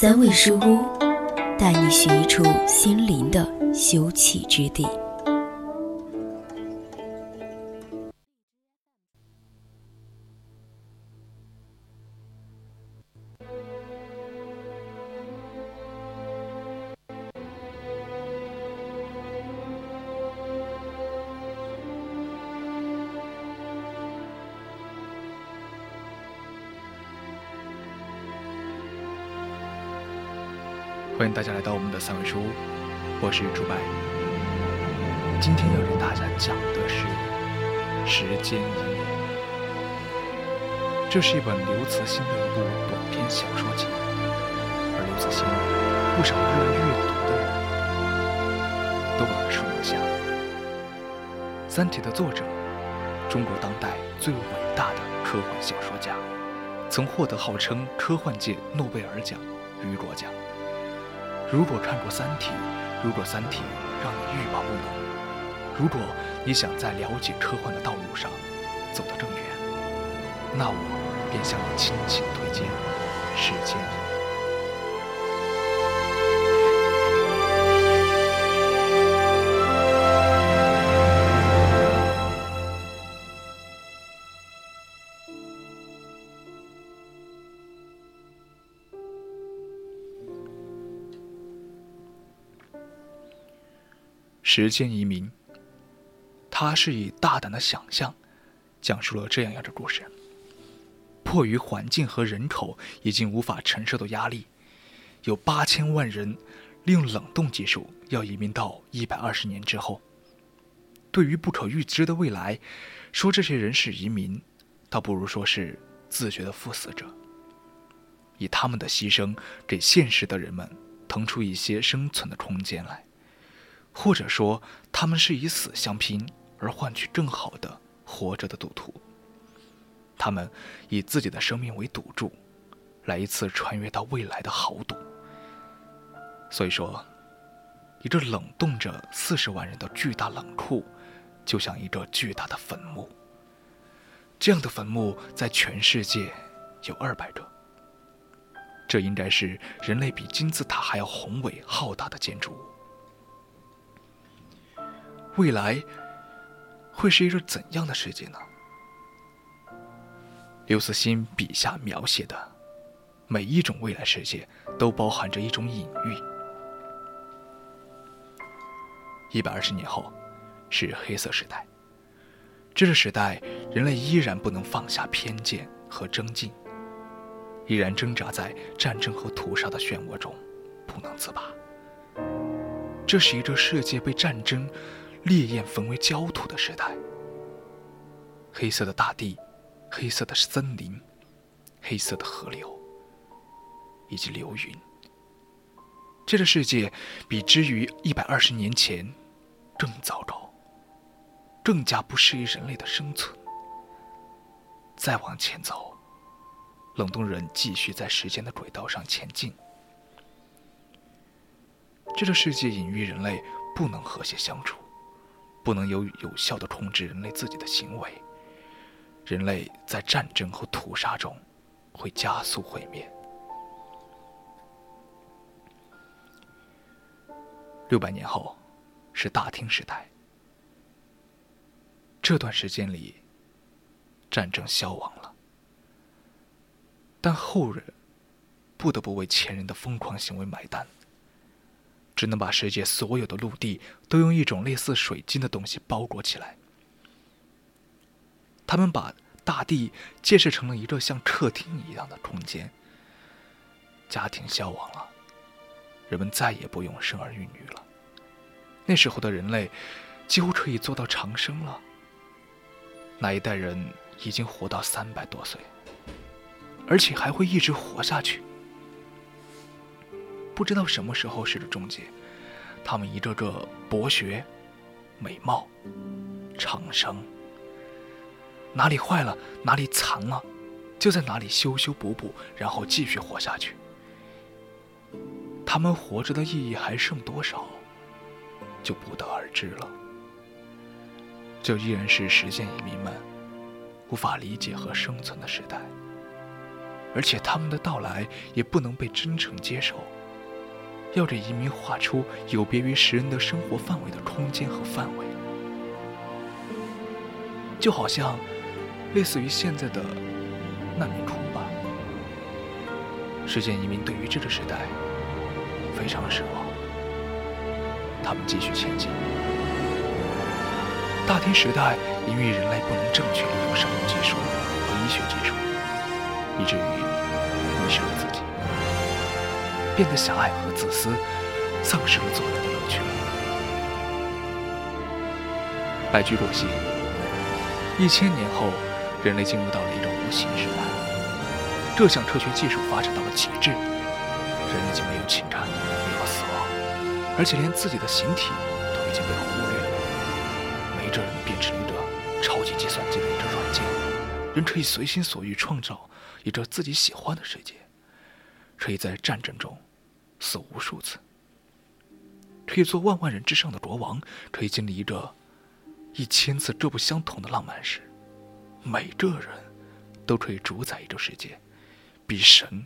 三味书屋，带你寻一处心灵的休憩之地。欢迎大家来到我们的三味书屋，我是朱白。今天要给大家讲的是《时间移民》，这是一本刘慈欣的一部短篇小说集，而刘慈欣不少热爱阅读的人都耳熟能详。《三体》的作者，中国当代最伟大的科幻小说家，曾获得号称科幻界诺贝尔奖、雨果奖。如果看过《三体》，如果《三体》让你欲罢不能，如果你想在了解科幻的道路上走得更远，那我便向你倾情推荐《时间。时间移民，他是以大胆的想象，讲述了这样一个故事。迫于环境和人口已经无法承受的压力，有八千万人利用冷冻技术要移民到一百二十年之后。对于不可预知的未来，说这些人是移民，倒不如说是自觉的赴死者。以他们的牺牲，给现实的人们腾出一些生存的空间来。或者说，他们是以死相拼，而换取更好的活着的赌徒。他们以自己的生命为赌注，来一次穿越到未来的豪赌。所以说，一个冷冻着四十万人的巨大冷库，就像一个巨大的坟墓。这样的坟墓在全世界有二百个。这应该是人类比金字塔还要宏伟浩大的建筑物。未来会是一个怎样的世界呢？刘慈欣笔下描写的每一种未来世界，都包含着一种隐喻。一百二十年后，是黑色时代。这个时代，人类依然不能放下偏见和争竞，依然挣扎在战争和屠杀的漩涡中，不能自拔。这是一个世界被战争。烈焰焚为焦土的时代，黑色的大地，黑色的森林，黑色的河流，以及流云。这个世界比之于一百二十年前更糟糕，更加不适宜人类的生存。再往前走，冷冻人继续在时间的轨道上前进。这个世界隐喻人类不能和谐相处。不能有有效的控制人类自己的行为，人类在战争和屠杀中会加速毁灭。六百年后是大厅时代，这段时间里，战争消亡了，但后人不得不为前人的疯狂行为买单。只能把世界所有的陆地都用一种类似水晶的东西包裹起来。他们把大地建设成了一个像客厅一样的空间。家庭消亡了，人们再也不用生儿育女了。那时候的人类几乎可以做到长生了。那一代人已经活到三百多岁，而且还会一直活下去。不知道什么时候是个终结。他们一个个博学、美貌、长生，哪里坏了，哪里残了，就在哪里修修补补，然后继续活下去。他们活着的意义还剩多少，就不得而知了。这依然是实践移民们无法理解和生存的时代，而且他们的到来也不能被真诚接受。要给移民画出有别于时人的生活范围的空间和范围，就好像类似于现在的难民窟吧。实践移民对于这个时代非常失望，他们继续前进。大天时代因为人类不能正确利用生物技术和医学技术，以至于迷失了自己，变得狭隘和自私，丧失了做人的乐趣。白驹过隙，一千年后，人类进入到了一种无形时代。这项科学技术发展到了极致，人已经没有情感，没有死亡，而且连自己的形体都已经被忽略了。每个人变成一个超级计算机的一个软件，人可以随心所欲创造一个自己喜欢的世界，可以在战争中死无数次，可以做万万人之上的国王，可以经历一个。一千次各不相同的浪漫史，每个人都可以主宰一个世界，比神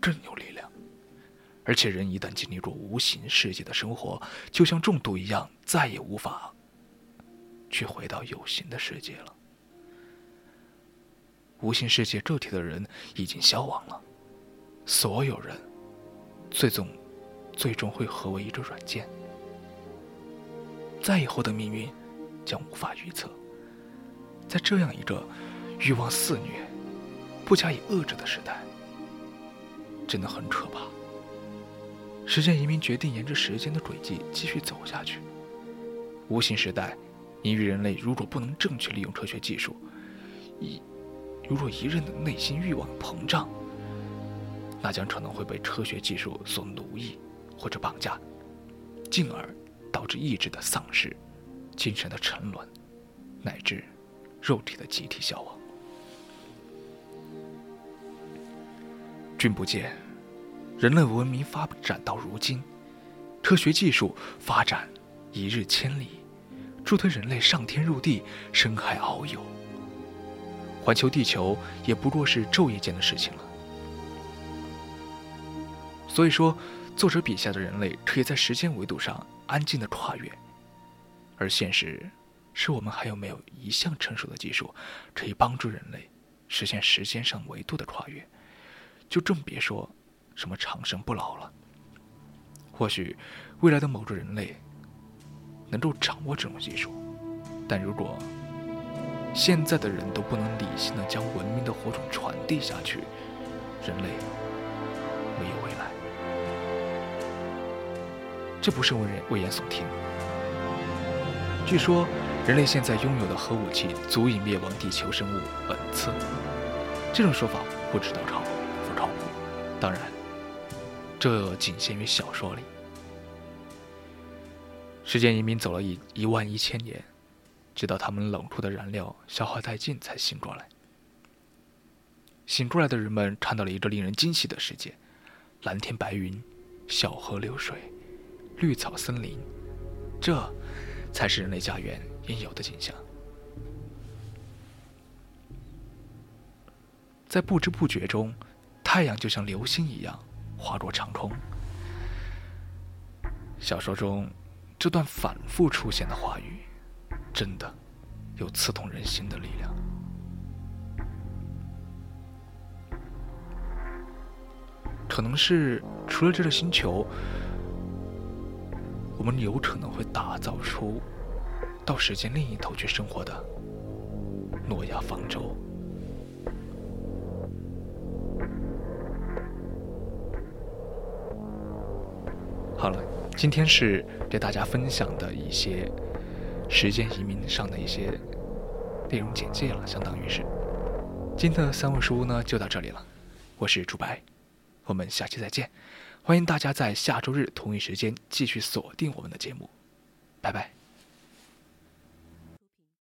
更有力量。而且，人一旦经历过无形世界的生活，就像中毒一样，再也无法去回到有形的世界了。无形世界个体的人已经消亡了，所有人最终最终会合为一个软件。再以后的命运。将无法预测。在这样一个欲望肆虐、不加以遏制的时代，真的很可怕。时间移民决定沿着时间的轨迹继续走下去。无形时代，因为人类如果不能正确利用科学技术，一如若一任的内心欲望膨胀，那将可能会被科学技术所奴役或者绑架，进而导致意志的丧失。精神的沉沦，乃至肉体的集体消亡。君不见，人类文明发展到如今，科学技术发展一日千里，助推人类上天入地、深海遨游，环球地球也不过是昼夜间的事情了。所以说，作者笔下的人类可以在时间维度上安静的跨越。而现实，是我们还有没有一项成熟的技术，可以帮助人类实现时间上维度的跨越？就更别说什么长生不老了。或许未来的某个人类能够掌握这种技术，但如果现在的人都不能理性的将文明的火种传递下去，人类没有未来。这不是危言危言耸听。据说，人类现在拥有的核武器足以灭亡地球生物 n 次。这种说法不知道靠不靠谱。当然，这仅限于小说里。时间移民走了一一万一千年，直到他们冷库的燃料消耗殆尽，才醒过来。醒过来的人们看到了一个令人惊喜的世界：蓝天白云，小河流水，绿草森林。这。才是人类家园应有的景象。在不知不觉中，太阳就像流星一样划过长空。小说中这段反复出现的话语，真的有刺痛人心的力量。可能是除了这个星球。我们有可能会打造出到时间另一头去生活的诺亚方舟。好了，今天是给大家分享的一些时间移民上的一些内容简介了，相当于是。今天的三味书屋呢就到这里了，我是朱白，我们下期再见。欢迎大家在下周日同一时间继续锁定我们的节目，拜拜。